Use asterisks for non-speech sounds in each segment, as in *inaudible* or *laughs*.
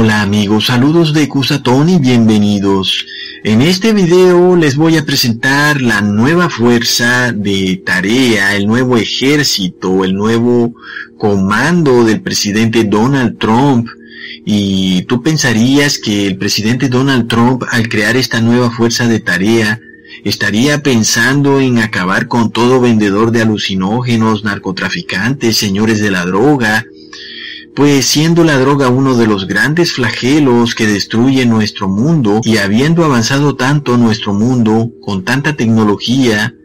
Hola amigos, saludos de Cusatón y bienvenidos. En este video les voy a presentar la nueva fuerza de tarea, el nuevo ejército, el nuevo comando del presidente Donald Trump. Y tú pensarías que el presidente Donald Trump al crear esta nueva fuerza de tarea estaría pensando en acabar con todo vendedor de alucinógenos, narcotraficantes, señores de la droga, pues siendo la droga uno de los grandes flagelos que destruye nuestro mundo y habiendo avanzado tanto nuestro mundo con tanta tecnología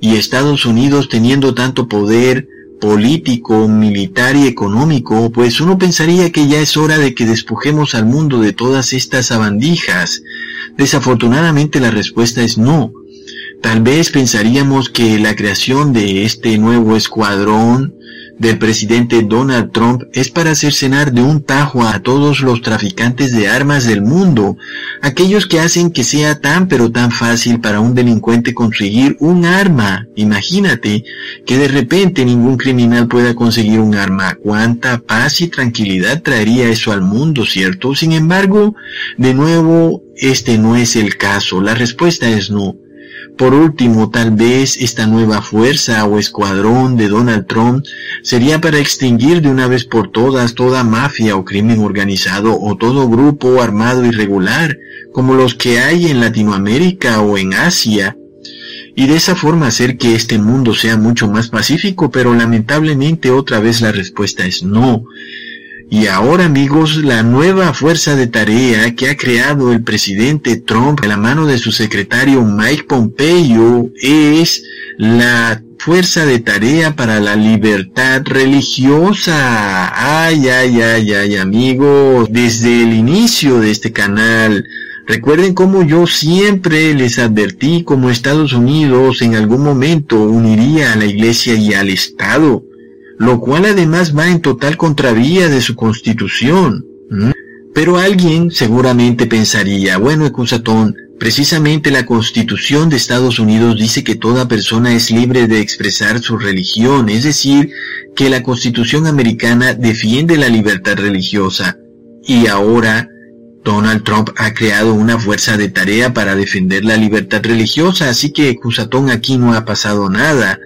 y Estados Unidos teniendo tanto poder político, militar y económico, pues uno pensaría que ya es hora de que despojemos al mundo de todas estas abandijas. Desafortunadamente la respuesta es no. Tal vez pensaríamos que la creación de este nuevo escuadrón del presidente Donald Trump es para hacer cenar de un tajo a todos los traficantes de armas del mundo, aquellos que hacen que sea tan pero tan fácil para un delincuente conseguir un arma. Imagínate que de repente ningún criminal pueda conseguir un arma. Cuánta paz y tranquilidad traería eso al mundo, ¿cierto? Sin embargo, de nuevo, este no es el caso. La respuesta es no. Por último, tal vez esta nueva fuerza o escuadrón de Donald Trump sería para extinguir de una vez por todas toda mafia o crimen organizado o todo grupo armado irregular, como los que hay en Latinoamérica o en Asia, y de esa forma hacer que este mundo sea mucho más pacífico, pero lamentablemente otra vez la respuesta es no. Y ahora amigos, la nueva fuerza de tarea que ha creado el presidente Trump a la mano de su secretario Mike Pompeo es la fuerza de tarea para la libertad religiosa. Ay, ay, ay, ay amigos, desde el inicio de este canal, Recuerden cómo yo siempre les advertí como Estados Unidos en algún momento uniría a la Iglesia y al Estado lo cual además va en total contravía de su constitución. Pero alguien seguramente pensaría, bueno, Ecusatón, precisamente la constitución de Estados Unidos dice que toda persona es libre de expresar su religión, es decir, que la constitución americana defiende la libertad religiosa. Y ahora Donald Trump ha creado una fuerza de tarea para defender la libertad religiosa, así que Ecusatón aquí no ha pasado nada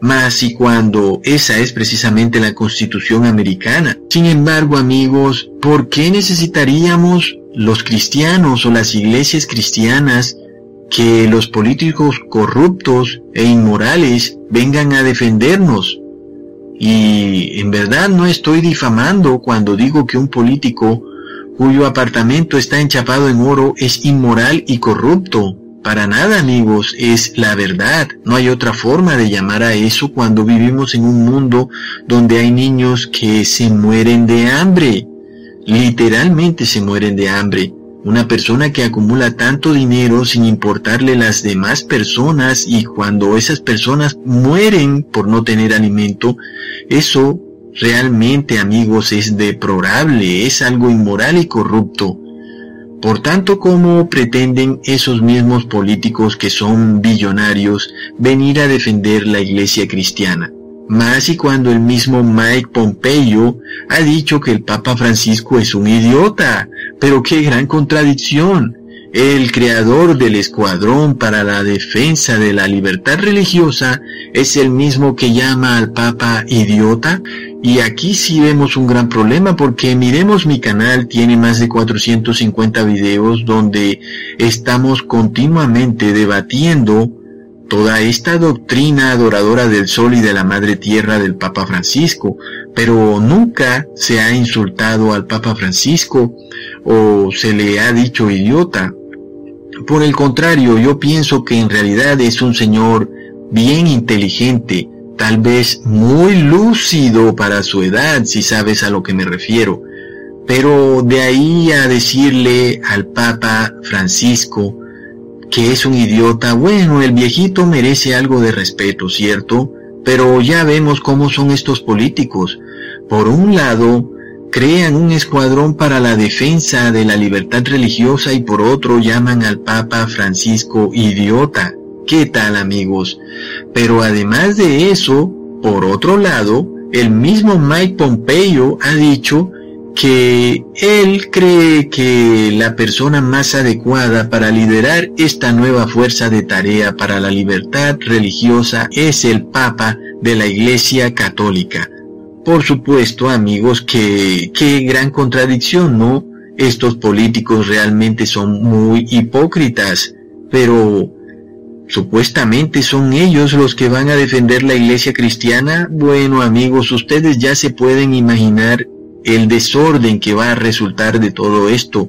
más y cuando esa es precisamente la constitución americana. Sin embargo, amigos, ¿por qué necesitaríamos los cristianos o las iglesias cristianas que los políticos corruptos e inmorales vengan a defendernos? Y en verdad no estoy difamando cuando digo que un político cuyo apartamento está enchapado en oro es inmoral y corrupto. Para nada, amigos, es la verdad. No hay otra forma de llamar a eso cuando vivimos en un mundo donde hay niños que se mueren de hambre. Literalmente se mueren de hambre. Una persona que acumula tanto dinero sin importarle las demás personas y cuando esas personas mueren por no tener alimento, eso realmente amigos es deplorable, es algo inmoral y corrupto. Por tanto, ¿cómo pretenden esos mismos políticos que son billonarios venir a defender la iglesia cristiana? Más y cuando el mismo Mike Pompeo ha dicho que el Papa Francisco es un idiota. Pero qué gran contradicción. El creador del escuadrón para la defensa de la libertad religiosa es el mismo que llama al Papa idiota. Y aquí sí vemos un gran problema porque miremos mi canal, tiene más de 450 videos donde estamos continuamente debatiendo toda esta doctrina adoradora del sol y de la madre tierra del Papa Francisco, pero nunca se ha insultado al Papa Francisco o se le ha dicho idiota. Por el contrario, yo pienso que en realidad es un señor bien inteligente, tal vez muy lúcido para su edad, si sabes a lo que me refiero. Pero de ahí a decirle al Papa Francisco que es un idiota, bueno, el viejito merece algo de respeto, ¿cierto? Pero ya vemos cómo son estos políticos. Por un lado, crean un escuadrón para la defensa de la libertad religiosa y por otro llaman al Papa Francisco idiota. ¿Qué tal amigos? Pero además de eso, por otro lado, el mismo Mike Pompeo ha dicho que él cree que la persona más adecuada para liderar esta nueva fuerza de tarea para la libertad religiosa es el Papa de la Iglesia Católica. Por supuesto, amigos, que qué gran contradicción, ¿no? Estos políticos realmente son muy hipócritas, pero Supuestamente son ellos los que van a defender la iglesia cristiana. Bueno amigos, ustedes ya se pueden imaginar el desorden que va a resultar de todo esto.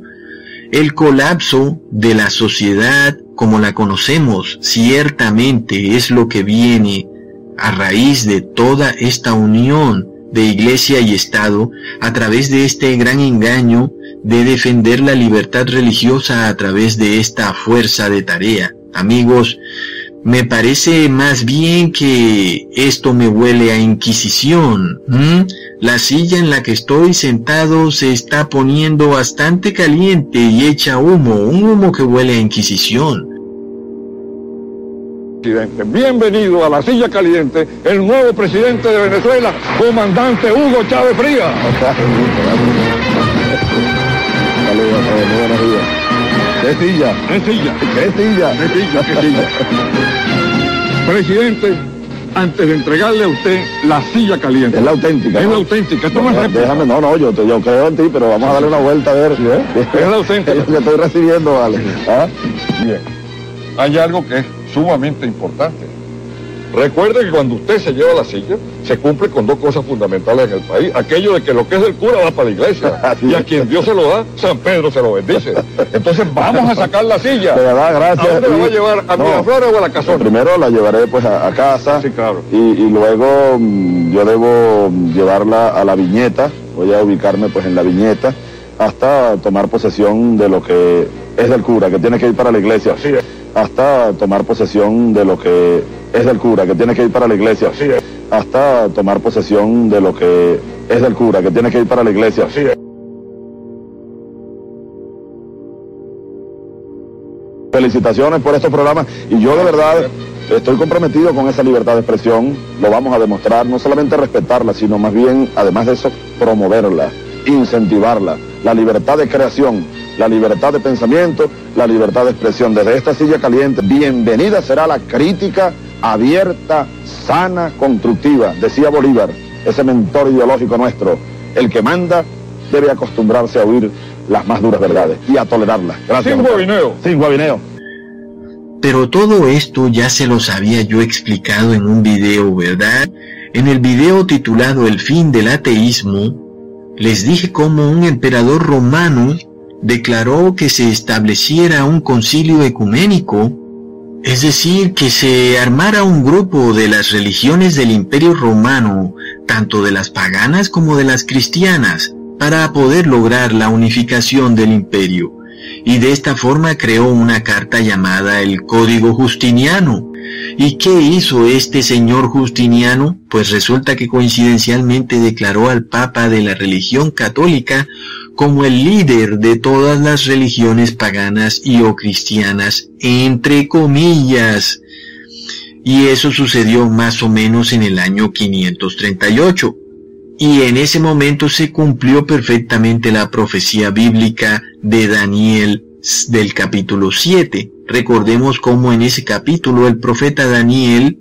El colapso de la sociedad como la conocemos ciertamente es lo que viene a raíz de toda esta unión de iglesia y Estado a través de este gran engaño de defender la libertad religiosa a través de esta fuerza de tarea. Amigos, me parece más bien que esto me huele a Inquisición. La silla en la que estoy sentado se está poniendo bastante caliente y echa humo, un humo que huele a Inquisición. Bienvenido a la silla caliente, el nuevo presidente de Venezuela, comandante Hugo Chávez Frías. ¿Qué silla? ¿Qué silla? ¿Qué silla? ¿Qué silla? ¿Qué silla? Presidente, antes de entregarle a usted la silla caliente. Es la auténtica. Es la auténtica. Esto no, es déjame, no, no, yo, yo creo en ti, pero vamos a darle una vuelta a ver. ¿eh? *laughs* Es la auténtica. Yo estoy recibiendo, vale. ¿Ah? Bien. Hay algo que es sumamente importante. Recuerde que cuando usted se lleva la silla, se cumple con dos cosas fundamentales en el país. Aquello de que lo que es del cura va para la iglesia. *laughs* y a quien Dios se lo da, San Pedro se lo bendice. Entonces vamos a sacar la silla. De verdad, gracias. ¿A dónde la va a llevar? ¿A Miraflores o a la casona? Primero la llevaré pues a, casa. Sí, claro. Y, y luego mm, yo debo llevarla a la viñeta. Voy a ubicarme pues en la viñeta hasta tomar posesión de lo que es del cura, que tiene que ir para la iglesia. Sí. Hasta tomar posesión de lo que es del cura, que tiene que ir para la iglesia. Sí. Hasta tomar posesión de lo que es del cura, que tiene que ir para la iglesia. Sí. Felicitaciones por estos programas y yo de verdad estoy comprometido con esa libertad de expresión, lo vamos a demostrar, no solamente respetarla, sino más bien, además de eso, promoverla, incentivarla, la libertad de creación, la libertad de pensamiento, la libertad de expresión. Desde esta silla caliente, bienvenida será la crítica abierta, sana, constructiva, decía Bolívar, ese mentor ideológico nuestro. El que manda debe acostumbrarse a oír las más duras verdades y a tolerarlas. Gracias. Sin guabineo. Sin guabineo. Pero todo esto ya se los había yo explicado en un video, ¿verdad? En el video titulado El fin del ateísmo, les dije cómo un emperador romano declaró que se estableciera un concilio ecuménico, es decir, que se armara un grupo de las religiones del imperio romano, tanto de las paganas como de las cristianas, para poder lograr la unificación del imperio, y de esta forma creó una carta llamada el Código Justiniano. ¿Y qué hizo este señor Justiniano? Pues resulta que coincidencialmente declaró al Papa de la religión católica como el líder de todas las religiones paganas y o cristianas, entre comillas. Y eso sucedió más o menos en el año 538. Y en ese momento se cumplió perfectamente la profecía bíblica de Daniel del capítulo 7. Recordemos cómo en ese capítulo el profeta Daniel